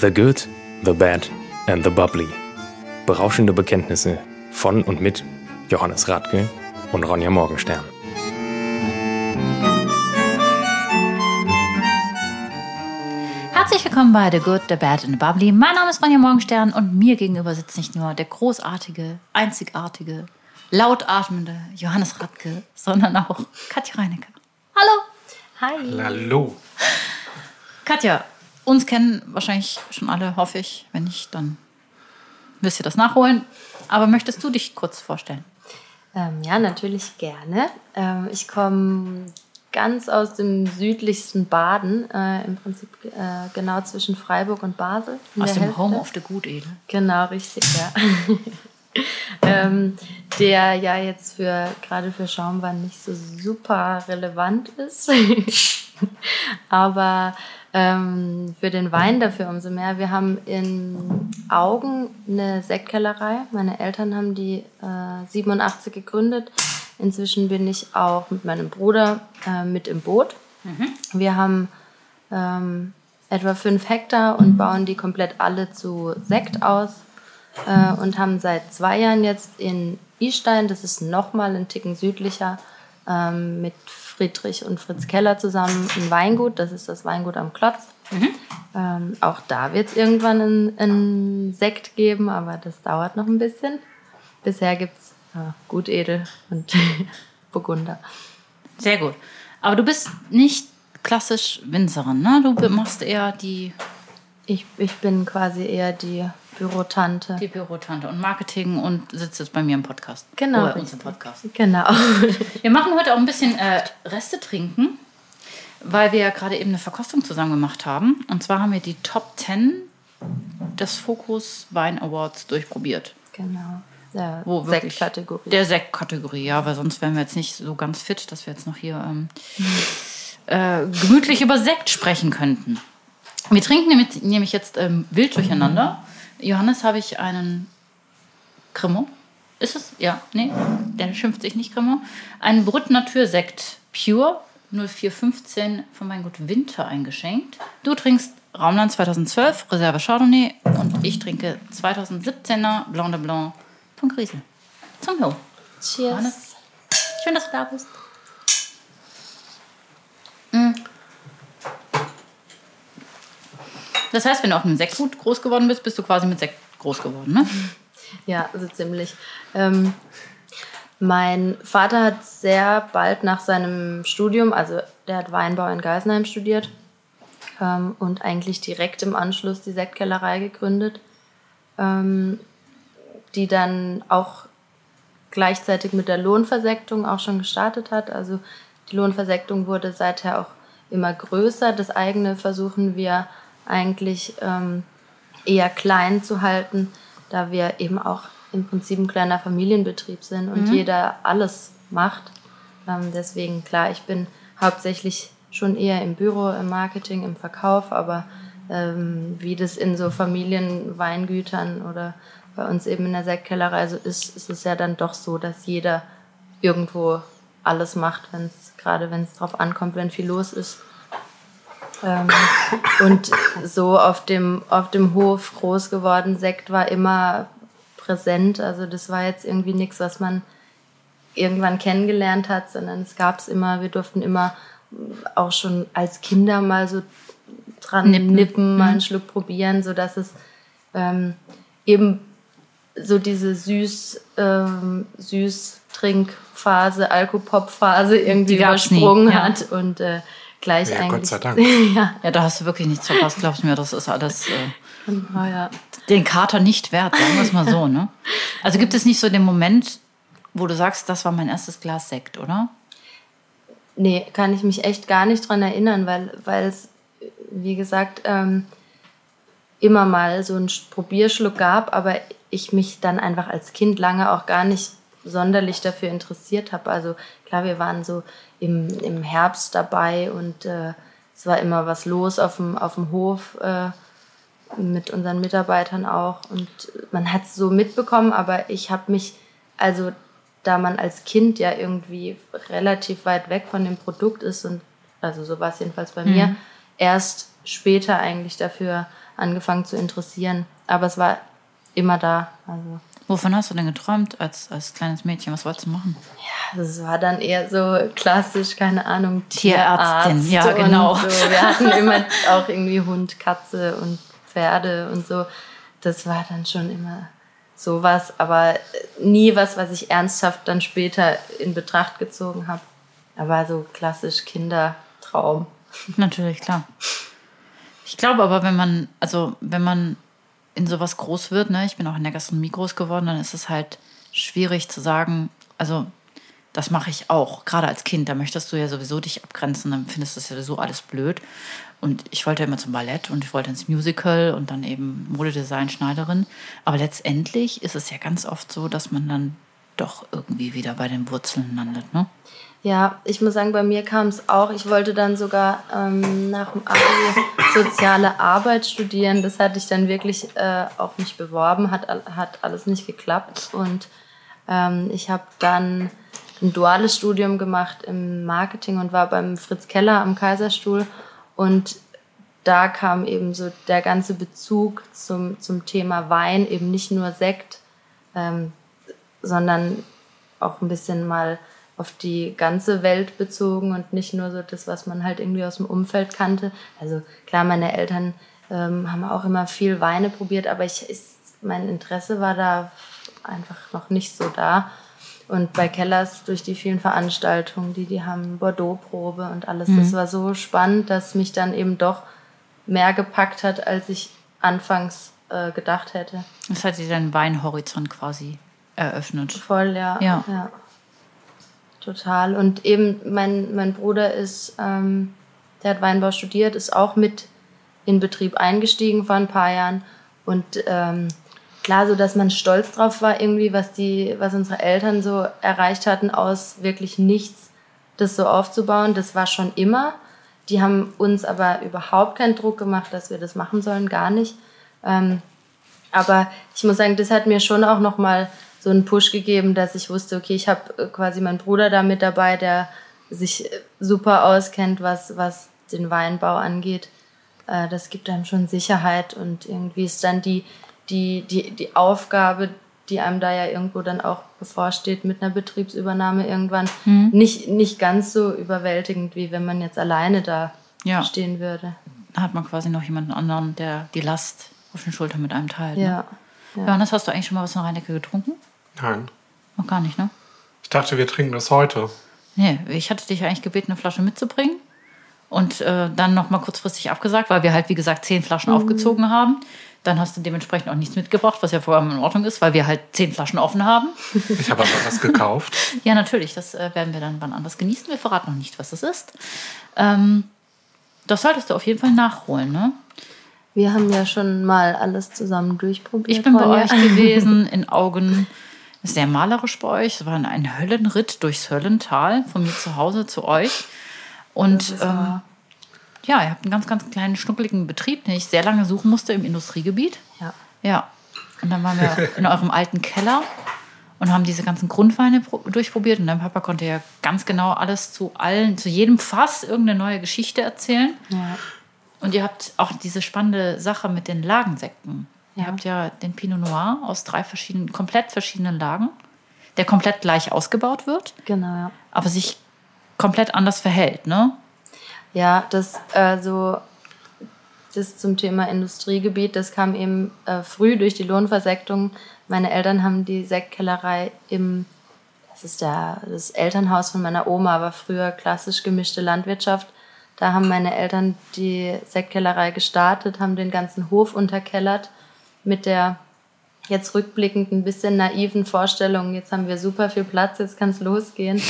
The Good, The Bad and The Bubbly. Berauschende Bekenntnisse von und mit Johannes Radke und Ronja Morgenstern. Herzlich willkommen bei The Good, The Bad and The Bubbly. Mein Name ist Ronja Morgenstern und mir gegenüber sitzt nicht nur der großartige, einzigartige, lautatmende Johannes Radke, sondern auch Katja Reinecker. Hallo! Hi. Hallo. Katja, uns kennen wahrscheinlich schon alle, hoffe ich. Wenn nicht, dann müsst ihr das nachholen. Aber möchtest du dich kurz vorstellen? Ähm, ja, natürlich gerne. Ähm, ich komme ganz aus dem südlichsten Baden, äh, im Prinzip äh, genau zwischen Freiburg und Basel. Aus dem Hälfte. Home of the Gutedel. Genau, richtig, ja. ähm, der ja jetzt für gerade für Schaumwein nicht so super relevant ist. Aber ähm, für den Wein dafür umso mehr. Wir haben in Augen eine Sektkellerei. Meine Eltern haben die äh, 87 gegründet. Inzwischen bin ich auch mit meinem Bruder äh, mit im Boot. Wir haben ähm, etwa fünf Hektar und bauen die komplett alle zu Sekt aus äh, und haben seit zwei Jahren jetzt in Istein, das ist nochmal ein Ticken südlicher, ähm, mit Friedrich und Fritz Keller zusammen ein Weingut. Das ist das Weingut am Klotz. Ähm, auch da wird es irgendwann einen, einen Sekt geben, aber das dauert noch ein bisschen. Bisher gibt es äh, Gutedel und Burgunder. Sehr gut. Aber du bist nicht klassisch Winzerin, ne? Du machst eher die, Ich, ich bin quasi eher die Bürotante. die Bürotante und Marketing und sitzt jetzt bei mir im Podcast. Genau, Oder unserem Podcast. Genau. Wir machen heute auch ein bisschen äh, Reste trinken, weil wir ja gerade eben eine Verkostung zusammen gemacht haben. Und zwar haben wir die Top 10 des Focus Wein Awards durchprobiert. genau. Der Wo wirklich- Sektkategorie. Der Sektkategorie, ja, weil sonst wären wir jetzt nicht so ganz fit, dass wir jetzt noch hier ähm, äh, gemütlich über Sekt sprechen könnten. Wir trinken nämlich, nämlich jetzt ähm, wild durcheinander. Johannes habe ich einen Cremant. Ist es? Ja, nee, der schimpft sich nicht Cremant. Einen Brut Natur Sekt Pure 0415 von Weingut Winter eingeschenkt. Du trinkst Raumland 2012 Reserve Chardonnay und ich trinke 2017er Blanc de Blanc von Griesel. Zum Wohl. Cheers. Johannes. Schön, dass du da bist. Das heißt, wenn du auf einem Sektgut groß geworden bist, bist du quasi mit Sekt groß geworden, ne? Ja, so ziemlich. Ähm, mein Vater hat sehr bald nach seinem Studium, also der hat Weinbau in Geisenheim studiert ähm, und eigentlich direkt im Anschluss die Sektkellerei gegründet, ähm, die dann auch gleichzeitig mit der Lohnversektung auch schon gestartet hat. Also die Lohnversektung wurde seither auch immer größer. Das eigene versuchen wir eigentlich ähm, eher klein zu halten, da wir eben auch im Prinzip ein kleiner Familienbetrieb sind und jeder alles macht. Ähm, deswegen, klar, ich bin hauptsächlich schon eher im Büro, im Marketing, im Verkauf, aber ähm, wie das in so Familienweingütern oder bei uns eben in der Sektkellerei so ist, ist es ja dann doch so, dass jeder irgendwo alles macht, wenn's, gerade wenn es drauf ankommt, wenn viel los ist. Ähm, und so auf dem, auf dem Hof groß geworden. Sekt war immer präsent. Also das war jetzt irgendwie nichts, was man irgendwann kennengelernt hat, sondern es gab es immer. Wir durften immer auch schon als Kinder mal so dran Nippen. nippen, mal einen Schluck probieren, sodass es ähm, eben so diese süß, ähm, süß Trinkphase, Alkopop-Phase irgendwie gab's nie, übersprungen ja. hat und äh, gleich Ja, eigentlich. Gott sei Dank. ja, Ja, da hast du wirklich nichts verpasst, glaubst du mir. Das ist alles äh, genau, ja. den Kater nicht wert, sagen wir es mal so, ne? Also gibt es nicht so den Moment, wo du sagst, das war mein erstes Glas Sekt, oder? Nee, kann ich mich echt gar nicht dran erinnern, weil, weil es, wie gesagt, ähm, immer mal so einen Sch- Probierschluck gab, aber ich mich dann einfach als Kind lange auch gar nicht sonderlich dafür interessiert habe. Also klar, wir waren so im, im Herbst dabei und äh, es war immer was los auf dem, auf dem Hof äh, mit unseren Mitarbeitern auch und man hat es so mitbekommen, aber ich habe mich, also da man als Kind ja irgendwie relativ weit weg von dem Produkt ist und also so war es jedenfalls bei mir, erst später eigentlich dafür angefangen zu interessieren. Aber es war immer da. Also Wovon hast du denn geträumt als, als kleines Mädchen? Was wolltest du machen? ja, es war dann eher so klassisch, keine Ahnung, Tierärztin, Tierarzt ja, genau. So. Wir hatten immer auch irgendwie Hund, Katze und Pferde und so. Das war dann schon immer sowas, aber nie was, was ich ernsthaft dann später in Betracht gezogen habe. Aber so klassisch Kindertraum. Natürlich, klar. Ich glaube aber, wenn man, also wenn man in sowas groß wird, ne, ich bin auch in der Gastronomie groß geworden, dann ist es halt schwierig zu sagen, also das mache ich auch, gerade als Kind, da möchtest du ja sowieso dich abgrenzen, dann findest du das ja sowieso alles blöd. Und ich wollte immer zum Ballett und ich wollte ins Musical und dann eben Modedesign, Schneiderin. Aber letztendlich ist es ja ganz oft so, dass man dann doch irgendwie wieder bei den Wurzeln landet, ne? Ja, ich muss sagen, bei mir kam es auch. Ich wollte dann sogar ähm, nach dem Abi soziale Arbeit studieren. Das hatte ich dann wirklich äh, auch nicht beworben, hat, hat alles nicht geklappt. Und ähm, ich habe dann ein duales Studium gemacht im Marketing und war beim Fritz Keller am Kaiserstuhl. Und da kam eben so der ganze Bezug zum, zum Thema Wein, eben nicht nur Sekt, ähm, sondern auch ein bisschen mal auf die ganze Welt bezogen und nicht nur so das, was man halt irgendwie aus dem Umfeld kannte. Also klar, meine Eltern ähm, haben auch immer viel Weine probiert, aber ich, ich, mein Interesse war da einfach noch nicht so da. Und bei Kellers durch die vielen Veranstaltungen, die die haben, Bordeaux-Probe und alles, das war so spannend, dass mich dann eben doch mehr gepackt hat, als ich anfangs äh, gedacht hätte. Das hat dir deinen Weinhorizont quasi eröffnet. Voll, ja. Ja. Total. Und eben mein, mein Bruder ist, ähm, der hat Weinbau studiert, ist auch mit in Betrieb eingestiegen vor ein paar Jahren. Und ähm, klar, so dass man stolz drauf war, irgendwie, was die, was unsere Eltern so erreicht hatten, aus wirklich nichts, das so aufzubauen, das war schon immer. Die haben uns aber überhaupt keinen Druck gemacht, dass wir das machen sollen, gar nicht. Ähm, aber ich muss sagen, das hat mir schon auch nochmal so einen Push gegeben, dass ich wusste, okay, ich habe quasi meinen Bruder da mit dabei, der sich äh, super auskennt, was, was den Weinbau angeht. Äh, Das gibt einem schon Sicherheit und irgendwie ist dann die, die, die, die Aufgabe, die einem da ja irgendwo dann auch bevorsteht mit einer Betriebsübernahme irgendwann, nicht, nicht ganz so überwältigend, wie wenn man jetzt alleine da Ja. stehen würde. Da hat man quasi noch jemanden anderen, der die Last auf den Schultern mit einem teilt. Ne? Ja. ja. Johannes, hast du eigentlich schon mal was von Reinecke getrunken? Nein. Noch gar nicht, ne? Ich dachte, wir trinken das heute. Nee, ich hatte dich eigentlich gebeten, eine Flasche mitzubringen. Und äh, dann noch mal kurzfristig abgesagt, weil wir halt, wie gesagt, zehn Flaschen aufgezogen haben. Dann hast du dementsprechend auch nichts mitgebracht, was ja vorher in Ordnung ist, weil wir halt zehn Flaschen offen haben. Ich habe aber was gekauft. Ja, natürlich, das äh, werden wir dann wann anders genießen. Wir verraten noch nicht, was das ist. Ähm, das solltest du auf jeden Fall nachholen, ne? Wir haben ja schon mal alles zusammen durchprobiert. Ich bin bei euch gewesen, in Augen. Sehr malerisch bei euch. Es war ein Höllenritt durchs Höllental, von mir zu Hause zu euch. Und ähm, ja, ihr habt einen ganz, ganz kleinen, schnuckeligen Betrieb, den ich sehr lange suchen musste im Industriegebiet. Ja. Ja. Und dann waren wir in eurem alten Keller und haben diese ganzen Grundweine pro- durchprobiert. Und dein Papa konnte ja ganz genau alles zu allen, zu jedem Fass irgendeine neue Geschichte erzählen. Ja. Und ihr habt auch diese spannende Sache mit den Lagensekten. Ihr habt ja den Pinot Noir aus drei verschiedenen, komplett verschiedenen Lagen, der komplett gleich ausgebaut wird, Genau, ja. aber sich komplett anders verhält, ne? Ja, das also das zum Thema Industriegebiet, das kam eben äh, früh durch die Lohnversektung. Meine Eltern haben die Sektkellerei im, das ist der, das Elternhaus von meiner Oma, war früher klassisch gemischte Landwirtschaft. Da haben meine Eltern die Sektkellerei gestartet, haben den ganzen Hof unterkellert mit der jetzt rückblickend ein bisschen naiven Vorstellung, jetzt haben wir super viel Platz, jetzt kann es losgehen.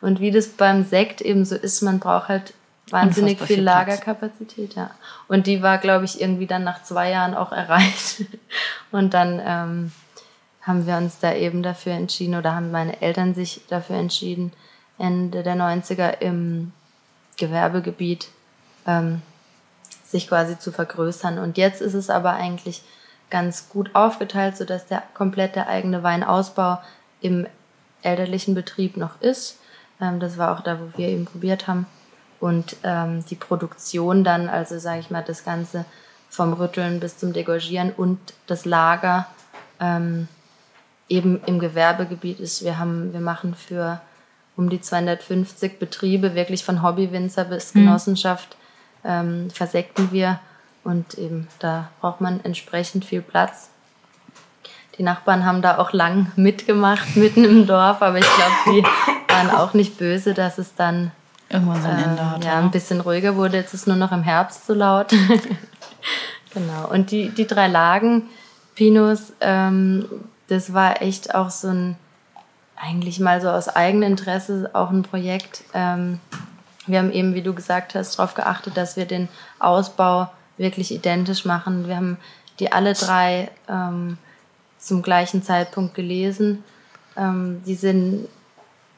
Und wie das beim Sekt eben so ist, man braucht halt wahnsinnig viel viel. Lagerkapazität, ja. Und die war, glaube ich, irgendwie dann nach zwei Jahren auch erreicht. Und dann ähm, haben wir uns da eben dafür entschieden oder haben meine Eltern sich dafür entschieden, Ende der 90er im Gewerbegebiet ähm, sich quasi zu vergrößern. Und jetzt ist es aber eigentlich ganz gut aufgeteilt, sodass der komplette eigene Weinausbau im elterlichen Betrieb noch ist. Ähm, das war auch da, wo wir eben probiert haben. Und ähm, die Produktion dann, also sage ich mal, das ganze vom Rütteln bis zum Degorgieren und das Lager ähm, eben im Gewerbegebiet ist. Wir, haben, wir machen für um die 250 Betriebe, wirklich von Hobbywinzer bis Genossenschaft, ähm, versekten wir. Und eben da braucht man entsprechend viel Platz. Die Nachbarn haben da auch lang mitgemacht, mitten im Dorf, aber ich glaube, die waren auch nicht böse, dass es dann Irgendwann sein ähm, Ende hat. ja, ein bisschen ruhiger wurde. Jetzt ist nur noch im Herbst so laut. genau. Und die, die drei Lagen, Pinos, ähm, das war echt auch so ein, eigentlich mal so aus eigenem Interesse auch ein Projekt. Ähm, wir haben eben, wie du gesagt hast, darauf geachtet, dass wir den Ausbau wirklich identisch machen. Wir haben die alle drei ähm, zum gleichen Zeitpunkt gelesen. Ähm, die sind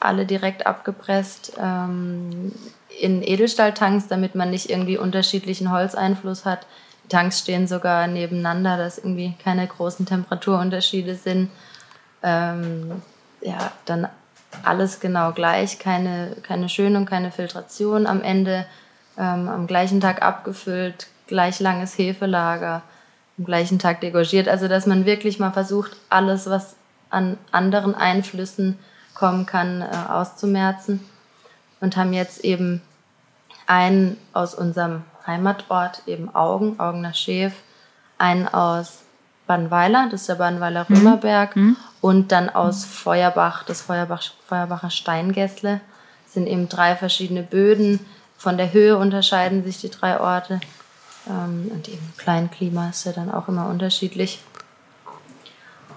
alle direkt abgepresst ähm, in Edelstahltanks, damit man nicht irgendwie unterschiedlichen Holzeinfluss hat. Die Tanks stehen sogar nebeneinander, dass irgendwie keine großen Temperaturunterschiede sind. Ähm, ja, dann alles genau gleich, keine, keine Schönung, keine Filtration am Ende, ähm, am gleichen Tag abgefüllt, gleich langes Hefelager, am gleichen Tag degorgiert. Also, dass man wirklich mal versucht, alles, was an anderen Einflüssen kommen kann, äh, auszumerzen. Und haben jetzt eben einen aus unserem Heimatort, eben Augen, Augener Schäf, einen aus Bannweiler, das ist der Bannweiler Römerberg, und dann aus Feuerbach, das Feuerbach, Feuerbacher Steingässle. Das sind eben drei verschiedene Böden. Von der Höhe unterscheiden sich die drei Orte. Ähm, und eben Kleinklima ist ja dann auch immer unterschiedlich.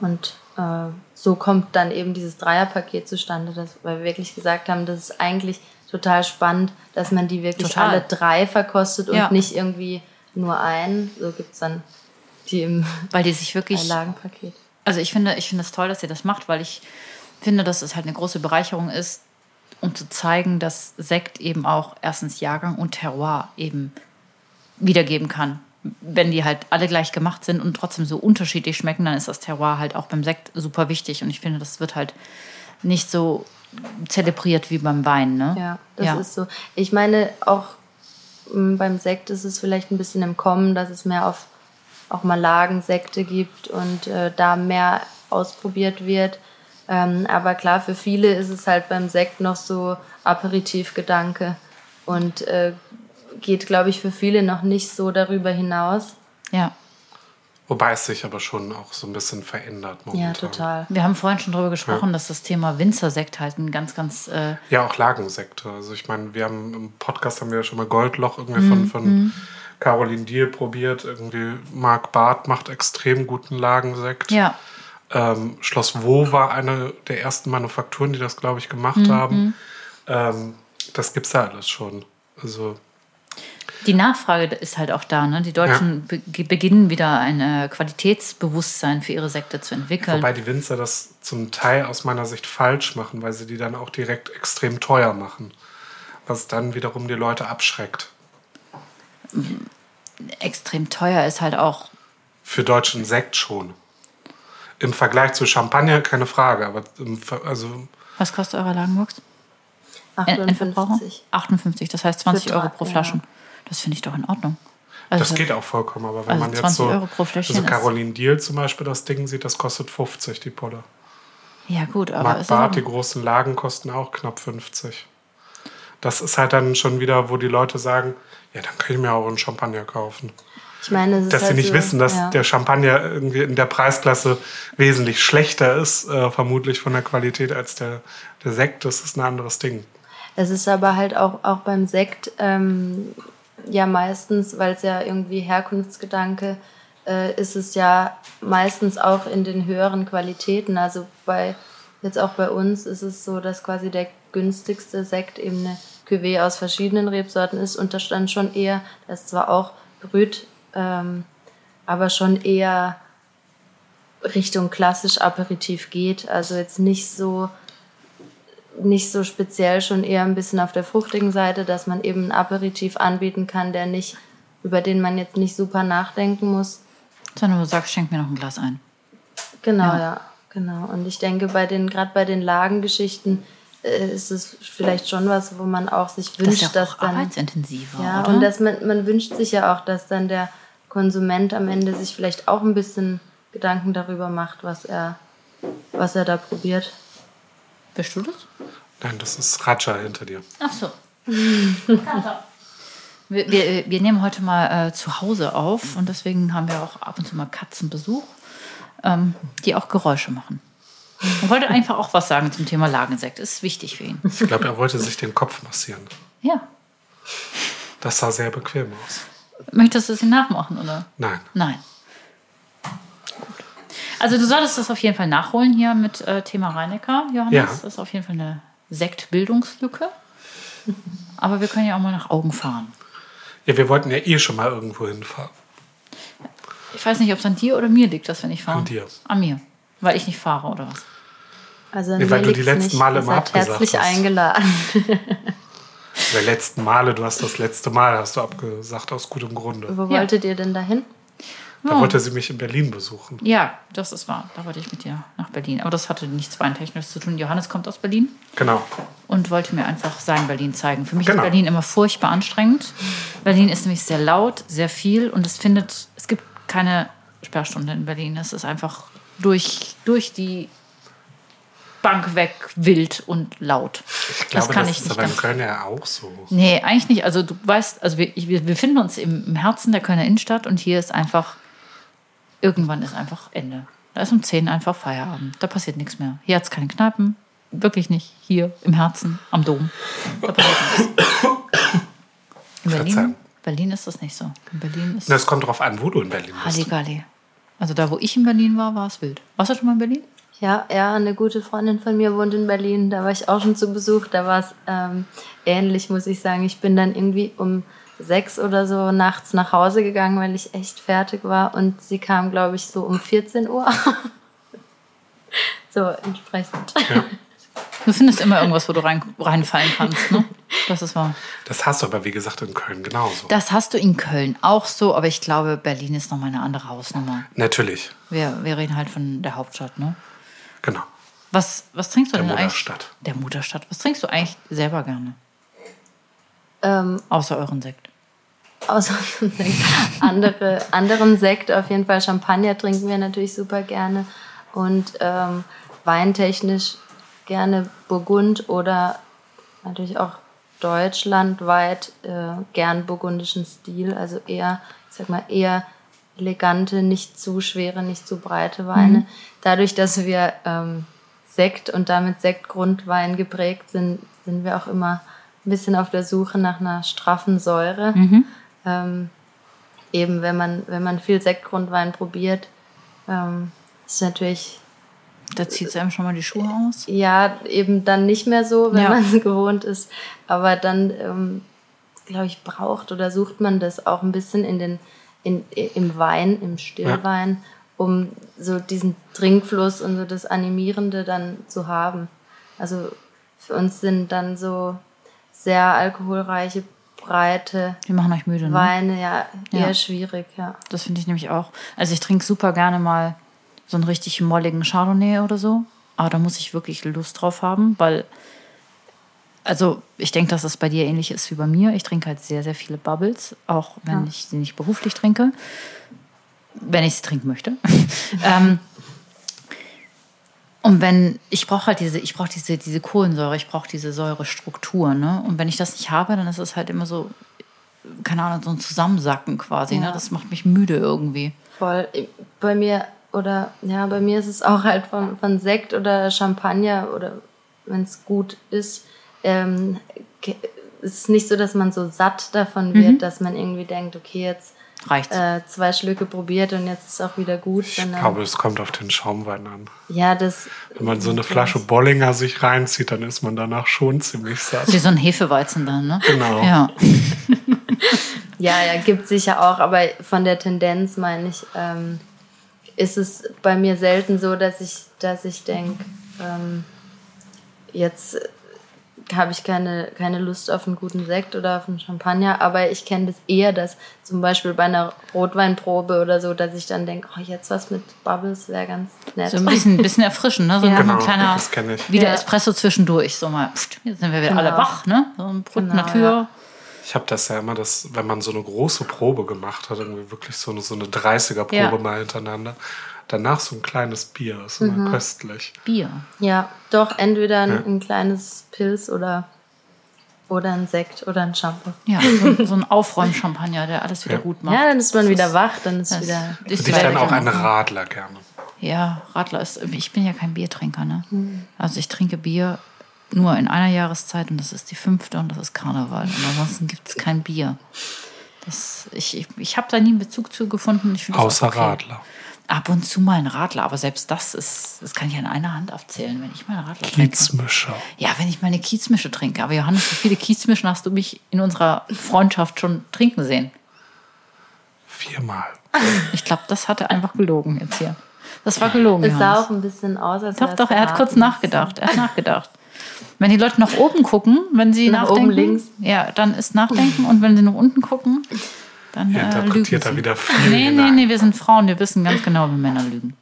Und äh, so kommt dann eben dieses Dreierpaket zustande, dass, weil wir wirklich gesagt haben, das ist eigentlich total spannend, dass man die wirklich Total. alle drei verkostet und Ja. nicht irgendwie nur einen. So gibt es dann die im Weil die sich wirklich Einlagenpaket. Also ich finde, ich finde es toll, dass ihr das macht, weil ich finde, dass es halt eine große Bereicherung ist, um zu zeigen, dass Sekt eben auch erstens Jahrgang und Terroir eben wiedergeben kann. Wenn die halt alle gleich gemacht sind und trotzdem so unterschiedlich schmecken, dann ist das Terroir halt auch beim Sekt super wichtig. Und ich finde, das wird halt nicht so zelebriert wie beim Wein. Ne? Ja, das ist so. Ich meine, auch m, beim Sekt ist es vielleicht ein bisschen im Kommen, dass es mehr auf auch mal Lagensekte gibt und äh, da mehr ausprobiert wird. Ähm, aber klar, für viele ist es halt beim Sekt noch so Aperitivgedanke und äh, geht, glaube ich, für viele noch nicht so darüber hinaus. ja. Wobei es sich aber schon auch so ein bisschen verändert momentan. Ja, total. Wir haben vorhin schon darüber gesprochen, dass das Thema Winzersekt halt ein ganz, ganz äh, Ja, auch Lagensekte. Also ich meine, wir haben im Podcast haben wir ja schon mal Goldloch irgendwie von, von Caroline Diel probiert. Irgendwie Marc Barth macht extrem guten Lagensekt. ja, Ähm, Schloss Wo war eine der ersten Manufakturen, die das, glaube ich, gemacht haben. Ähm, das gibt's ja alles schon. Also Die Nachfrage ist halt auch da. Ne? Die Deutschen be beginnen wieder ein äh, Qualitätsbewusstsein für ihre Sekte zu entwickeln. Wobei die Winzer das zum Teil aus meiner Sicht falsch machen, weil sie die dann auch direkt extrem teuer machen. Was dann wiederum die Leute abschreckt. Extrem teuer ist halt auch. Für deutschen Sekt schon. Im Vergleich zu Champagner keine Frage, aber also Was kostet eure Lagenbox? En- Endverbraucher? 58. 58, das heißt 20 Für Euro pro ja. Das finde ich doch in Ordnung. Also, das geht auch vollkommen. Aber wenn also man jetzt 20 so, Euro pro Fläschchen also Caroline Diel zum Beispiel das Ding sieht, das kostet 50 die Pulle. Ja, gut, aber. Mark ist Barth, die großen Lagen kosten auch knapp 50. Das ist halt dann schon wieder, wo die Leute sagen, ja, dann kann ich mir auch einen Champagner kaufen. Ich meine, ist Dass sie halt nicht so, wissen, dass ja. der Champagner irgendwie in der Preisklasse wesentlich schlechter ist, äh, vermutlich von der Qualität als der, der Sekt. Das ist ein anderes Ding. Es ist aber halt auch, auch beim Sekt ähm, ja meistens, weil es ja irgendwie Herkunftsgedanke äh, ist es ja meistens auch in den höheren Qualitäten. Also bei jetzt auch bei uns ist es so, dass quasi der günstigste Sekt eben eine Cuvée aus verschiedenen Rebsorten ist und da stand schon eher, das ist zwar auch Brüt, ähm, aber schon eher Richtung klassisch Aperitif geht. Also jetzt nicht so nicht so speziell, schon eher ein bisschen auf der fruchtigen Seite, dass man eben einen Aperitif anbieten kann, der nicht, über den man jetzt nicht super nachdenken muss. Sondern du sagst, schenk mir noch ein Glas ein. Genau, Ja. ja, genau. Und ich denke, bei den, gerade bei den Lagengeschichten äh, ist es vielleicht schon was, wo man auch sich Das wünscht, ist ja dass dann. arbeitsintensiver, Ja, oder? und dass man, man wünscht sich ja auch, dass dann der Konsument am Ende sich vielleicht auch ein bisschen Gedanken darüber macht, was er, was er da probiert. Bist du das? Nein, das ist Raja hinter dir. Ach so. wir, wir, wir nehmen heute mal äh, zu Hause auf und deswegen haben wir auch ab und zu mal Katzenbesuch, ähm, die auch Geräusche machen. Und wollte einfach auch was sagen zum Thema Lagensekt. Ist wichtig für ihn. Ich glaube, er wollte sich den Kopf massieren. Ja. Das sah sehr bequem aus. Möchtest du es ihm nachmachen, oder? Nein. Nein. Also du solltest das auf jeden Fall nachholen hier mit äh, Thema Reinecker, Johannes. Ja. Das ist auf jeden Fall eine Sektbildungslücke. Aber wir können ja auch mal nach Augen fahren. Ja, wir wollten ja eh schon mal irgendwo hinfahren. Ich weiß nicht, ob es an dir oder mir liegt, dass wir nicht fahren. An dir. An mir. Weil ich nicht fahre oder was? Also Nee, mir weil du die letzten nicht. Male immer seid abgesagt herzlich hast. eingeladen. Der letzten Male, du hast das letzte Mal, hast du abgesagt, aus gutem Grunde. Wo Ja. wolltet ihr denn dahin? Da Ja. wollte sie mich in Berlin besuchen. Ja, das ist wahr. Da wollte ich mit dir nach Berlin. Aber das hatte nichts Weintechnisches zu tun. Johannes kommt aus Berlin Genau. und wollte mir einfach sein Berlin zeigen. Für mich Genau. ist Berlin immer furchtbar anstrengend. Berlin ist nämlich sehr laut, sehr viel und es findet, es gibt keine Sperrstunde in Berlin. Es ist einfach durch, durch die Bank weg wild und laut. Ich glaube, das kann das ich ist nicht aber in. Köln ja auch so. Nee, eigentlich nicht. Also du weißt, also wir, wir befinden uns im, im Herzen der Kölner Innenstadt und hier ist einfach, irgendwann ist einfach Ende. Da ist um 10 einfach Feierabend. Da passiert nichts mehr. Hier hat es keine Kneipen. Wirklich nicht. Hier im Herzen, am Dom. Da passiert nichts. In Berlin. Berlin ist das nicht so. In Berlin ist Na, Es kommt drauf an, wo du in Berlin bist. Halligalli. Also da, wo ich in Berlin war, war es wild. Warst du schon mal in Berlin? Ja, ja, eine gute Freundin von mir wohnt in Berlin. Da war ich auch schon zu Besuch. Da war es ähm, ähnlich, muss ich sagen. Ich bin dann irgendwie um sechs oder so nachts nach Hause gegangen, weil ich echt fertig war. Und sie kam, glaube ich, so um 14 Uhr. so entsprechend. Du findest immer irgendwas, wo du rein, reinfallen kannst. Ne? Das ist wahr. Das hast du aber, wie gesagt, in Köln genauso. Das hast du in Köln auch so, aber ich glaube, Berlin ist nochmal eine andere Hausnummer. Natürlich. Wir, wir reden halt von der Hauptstadt, ne? Genau. Was, was trinkst du Der denn eigentlich? Mutterstadt. Der Mutterstadt. Was trinkst du eigentlich selber gerne? Ähm, Außer euren Sekt. Außer andere, anderen Sekt, auf jeden Fall Champagner trinken wir natürlich super gerne. Und ähm, weintechnisch gerne Burgund oder natürlich auch deutschlandweit äh, gern burgundischen Stil. Also eher, ich sag mal, eher elegante, nicht zu schwere, nicht zu breite Weine. Dadurch, dass wir ähm, Sekt und damit Sektgrundwein geprägt sind, sind wir auch immer ein bisschen auf der Suche nach einer straffen Säure. Ähm, eben wenn man, wenn man viel Sektgrundwein probiert, ähm, ist natürlich Da zieht es einem schon mal die Schuhe aus. ja eben dann nicht mehr so, wenn Ja. man es gewohnt ist. Aber dann, ähm, glaube ich, braucht oder sucht man das auch ein bisschen in den, in, im Wein, im Stillwein, um so diesen Trinkfluss und so das Animierende dann zu haben. Also für uns sind dann so sehr alkoholreiche, breite Die machen euch müde, ne? Weine ja eher Ja. schwierig, ja. Das finde ich nämlich auch. Also ich trinke super gerne mal so einen richtig molligen Chardonnay oder so. Aber da muss ich wirklich Lust drauf haben, weil, also ich denke, dass es bei dir ähnlich ist wie bei mir. Ich trinke halt sehr, sehr viele Bubbles, auch wenn ich sie nicht beruflich trinke. Wenn ich sie trinken möchte. ähm, und wenn, ich brauche halt diese, ich brauche diese, diese Kohlensäure, ich brauche diese Säurestruktur, ne? Und wenn ich das nicht habe, dann ist es halt immer so, keine Ahnung, so ein Zusammensacken quasi, ne? Ja. Das macht mich müde irgendwie. Voll. Bei mir, oder ja, bei mir ist es auch halt von, von Sekt oder Champagner oder wenn es gut ist, ähm, es ist nicht so, dass man so satt davon wird, dass man irgendwie denkt, okay, jetzt Reicht's. äh, zwei Schlücke probiert und jetzt ist auch wieder gut. Ich Sondern, glaube, es kommt auf den Schaumwein an. ja, das. Wenn man so eine Flasche Bollinger sich reinzieht, dann ist man danach schon ziemlich satt. Wie so ein Hefeweizen dann, ne? Genau. Ja. Ja, ja, gibt sicher auch, aber von der Tendenz meine ich, ähm, ist es bei mir selten so, dass ich, dass ich denke, ähm, jetzt habe ich keine, keine Lust auf einen guten Sekt oder auf einen Champagner, aber ich kenne das eher, dass zum Beispiel bei einer Rotweinprobe oder so, dass ich dann denke, oh, jetzt was mit Bubbles wäre ganz nett. So ein bisschen, bisschen erfrischen, ne? So ein Ja. ein kleiner, das kenn ich. wie der Ja. Espresso zwischendurch. So mal, pft, jetzt sind wir wieder Genau. alle wach, ne? So ein Brut Genau, Natur. Ich habe das ja immer, dass, wenn man so eine große Probe gemacht hat, irgendwie wirklich so eine, so eine 30er-Probe Ja. mal hintereinander, danach so ein kleines Bier, ist immer köstlich. Bier. Ja, doch, entweder ein, Ja. ein kleines Pilz oder, oder ein Sekt oder ein Shampoo. Ja, so, so ein Aufräumchampagner, der alles wieder Ja. gut macht. Ja, dann ist man Das wieder wach, dann ist das wieder. ist Würde ich dann auch einen Radler gerne. Ja, Radler ist. Ich bin ja kein Biertrinker, ne? Also ich trinke Bier nur in einer Jahreszeit und das ist die fünfte und das ist Karneval. Und ansonsten gibt es kein Bier. Das, ich ich, ich habe da nie einen Bezug zu gefunden. Außer okay. Radler. Ab und zu mal ein Radler, aber selbst das ist, das kann ich an einer Hand abzählen, wenn ich mal einen Radler trinke. Kiezmischer. Ja, wenn ich mal eine Kiezmische trinke. Aber Johannes, wie viele Kiezmischen hast du mich in unserer Freundschaft schon trinken sehen? Viermal. Ich glaube, das hat er einfach gelogen jetzt hier. Das war gelogen. Es sah Johannes. auch ein bisschen aus, als Doch, doch, er hat kurz nachgedacht. Er hat nachgedacht. Wenn die Leute nach oben gucken, wenn sie Nach nachdenken, oben links. ja, dann ist Nachdenken. Und wenn sie nach unten gucken, dann äh, lügen interpretiert sie. er wieder viel Nee, nee, hinein. nee, wir sind Frauen, wir wissen ganz genau, wie Männer lügen.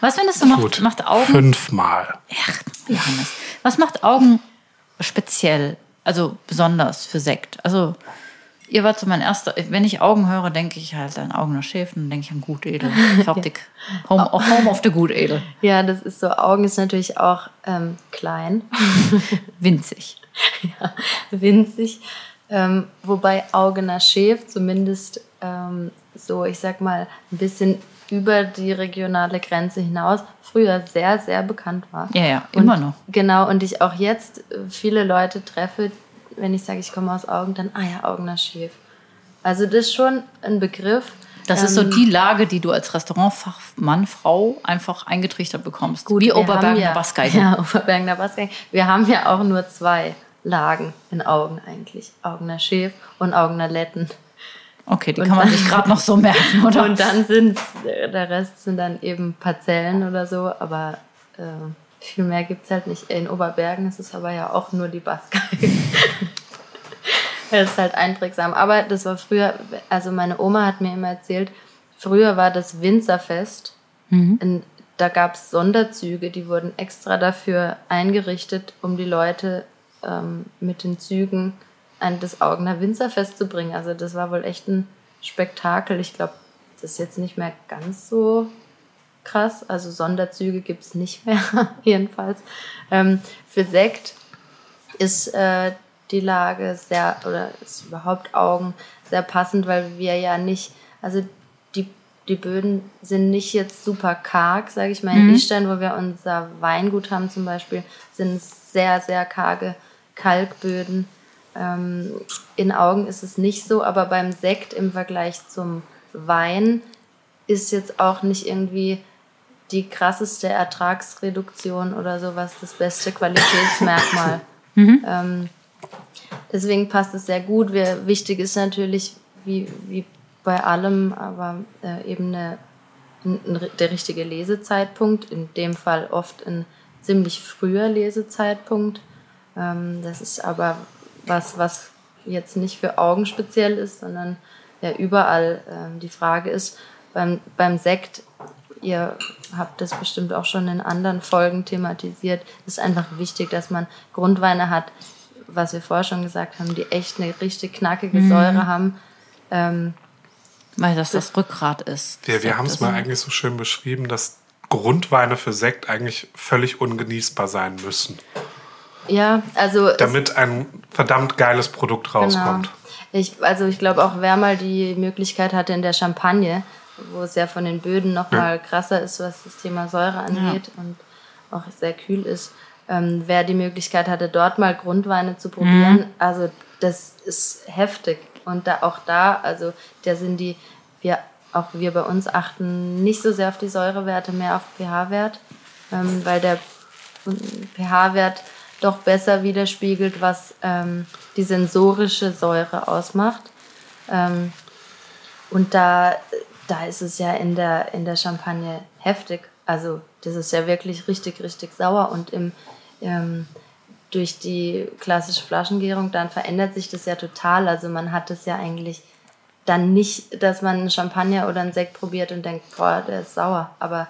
Was findest du, macht, Gut. macht Augen Fünfmal. Ach, Johannes. Was macht Augen speziell, also besonders für Sekt? Also, ihr wart so mein erster, wenn ich Augen höre, denke ich halt an Augener Schäfen, dann denke ich an Gutedel. Fertig. Home, Home of the Gutedel. Ja, das ist so. Augen ist natürlich auch ähm, klein, Winzig. winzig. Ähm, wobei Augener Schäf zumindest ähm, so, ich sag mal, ein bisschen über die regionale Grenze hinaus früher sehr, sehr bekannt war. Ja, ja, Und immer noch. Genau, und ich auch jetzt viele Leute treffe, wenn ich sage, ich komme aus Augen, dann, ah ja, Augener Schäf. Also das ist schon ein Begriff. Das ist so ähm, die Lage, die du als Restaurantfachmann, Frau einfach eingetrichtert bekommst. Wie wir haben Oberbergener ja, Bassgeige. Ja, Oberbergener Bassgeige. Wir haben ja auch nur zwei Lagen in Augen eigentlich. Augener Schäf und Augener Letten. Okay, die Und kann man dann- sich gerade noch so merken, oder? Und dann sind, der Rest sind dann eben Parzellen oder so, aber äh, viel mehr gibt es halt nicht. In Oberbergen ist es aber ja auch nur die Bassgeige. das ist halt einprägsam. Aber das war früher, also meine Oma hat mir immer erzählt, früher war das Winzerfest. Und da gab es Sonderzüge, die wurden extra dafür eingerichtet, um die Leute ähm, mit den Zügen an das Augener Winzerfest zu bringen. Also das war wohl echt ein Spektakel. Ich glaube, das ist jetzt nicht mehr ganz so krass. Also Sonderzüge gibt es nicht mehr, jedenfalls. Ähm, für Sekt ist äh, die Lage sehr, oder ist überhaupt Augen sehr passend, weil wir ja nicht, also die, die Böden sind nicht jetzt super karg, sage ich mal. In Istein, wo wir unser Weingut haben zum Beispiel, sind es sehr, sehr karge Kalkböden. Ähm, in Augen ist es nicht so, aber beim Sekt im Vergleich zum Wein ist jetzt auch nicht irgendwie die krasseste Ertragsreduktion oder sowas das beste Qualitätsmerkmal. Ähm, deswegen passt es sehr gut. Wir, wichtig ist natürlich, wie, wie bei allem, aber äh, eben eine, ein, ein, der richtige Lesezeitpunkt. In dem Fall oft ein ziemlich früher Lesezeitpunkt. Ähm, das ist aber was, was jetzt nicht für Augen speziell ist, sondern ja überall ähm, die Frage ist, beim, beim Sekt, ihr habt das bestimmt auch schon in anderen Folgen thematisiert, ist einfach wichtig, dass man Grundweine hat, was wir vorher schon gesagt haben, die echt eine richtig knackige Säure haben. Ähm, Weil das das Rückgrat ist. Wir, wir haben es mal eigentlich so schön beschrieben, dass Grundweine für Sekt eigentlich völlig ungenießbar sein müssen, ja, also damit ein verdammt geiles Produkt rauskommt. Genau. Ich, also ich glaube auch, wer mal die Möglichkeit hatte in der Champagne, wo es ja von den Böden noch mal krasser ist, was das Thema Säure angeht und auch sehr kühl ist, ähm, wer die Möglichkeit hatte, dort mal Grundweine zu probieren, also das ist heftig. Und da auch da, also da sind die, wir, auch wir bei uns achten nicht so sehr auf die Säurewerte, mehr auf pH-Wert, ähm, weil der pH-Wert doch besser widerspiegelt, was ähm, die sensorische Säure ausmacht. Ähm, und da, da ist es ja in der, in der Champagne heftig. Also das ist ja wirklich richtig, richtig sauer. Und im, ähm, durch die klassische Flaschengärung, dann verändert sich das ja total. Also man hat es ja eigentlich dann nicht, dass man einen Champagner oder einen Sekt probiert und denkt, boah, der ist sauer. Aber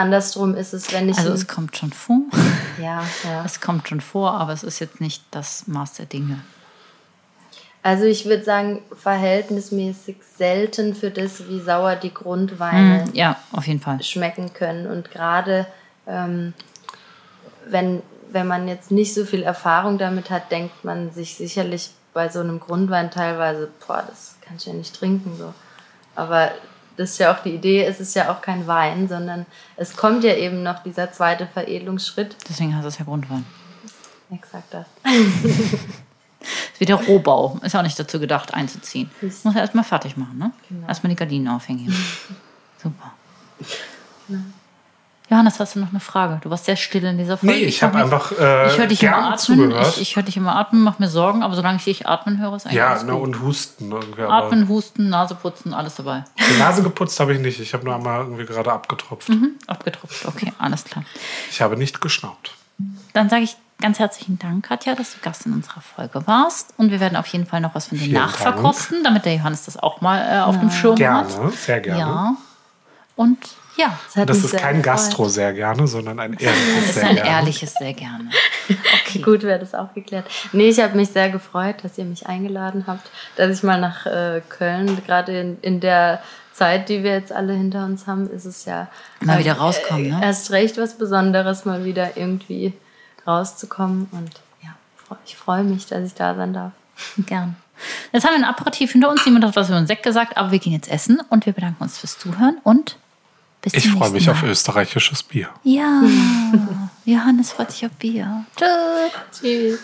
andersrum ist es, wenn ich... Also es kommt schon vor. ja, ja. Es kommt schon vor, aber es ist jetzt nicht das Maß der Dinge. Also ich würde sagen, verhältnismäßig selten für das, wie sauer die Grundweine Mm, ja, auf jeden Fall. schmecken können. Und gerade ähm, wenn, wenn man jetzt nicht so viel Erfahrung damit hat, denkt man sich sicherlich bei so einem Grundwein teilweise, boah, das kann ich ja nicht trinken. So. Aber das ist ja auch die Idee, es ist ja auch kein Wein, sondern es kommt ja eben noch dieser zweite Veredelungsschritt. Deswegen heißt es ja Grundwein. Exakt das. Ist wie der Rohbau. Ist ja auch nicht dazu gedacht, einzuziehen. Muss ja erstmal fertig machen, ne? Genau. Erstmal die Gardinen aufhängen. Super. Johannes, hast du noch eine Frage? Du warst sehr still in dieser Folge. Nee, ich habe hab einfach äh, ich höre dich immer atmen. Ich, ich höre dich immer atmen, mach mir Sorgen, aber solange ich dich atmen höre, ist eigentlich ja, ne, und Husten irgendwie. Atmen, Husten, Nase putzen, alles dabei. die Nase geputzt habe ich nicht. Ich habe nur einmal irgendwie gerade abgetropft. Mhm. Abgetropft, okay, alles klar. Ich habe nicht geschnaubt. Dann sage ich ganz herzlichen Dank, Katja, dass du Gast in unserer Folge warst. Und wir werden auf jeden Fall noch was von dir nachverkosten, damit der Johannes das auch mal äh, auf dem Schirm hat. Gerne, sehr gerne. Ja. Und ja, Das hat Das mich ist sehr kein gefreut. Gastro sehr gerne, sondern ein ehrliches das ist sehr ein gerne. ehrliches sehr gerne. Okay. Gut, wäre das auch geklärt. Nee, ich habe mich sehr gefreut, dass ihr mich eingeladen habt, dass ich mal nach äh, Köln, gerade in, in der Zeit, die wir jetzt alle hinter uns haben, ist es ja Mal wieder rauskommen, ne? erst recht was Besonderes, mal wieder irgendwie rauszukommen. Und ja, ich freue mich, dass ich da sein darf. Gern. Jetzt haben wir ein Aperitif hinter uns. Niemand hat was über den Sekt gesagt, aber wir gehen jetzt essen und wir bedanken uns fürs Zuhören und bis Ich freue mich Mal. auf österreichisches Bier. Ja, Johannes freut sich auf Bier. Tschüss. Tschüss.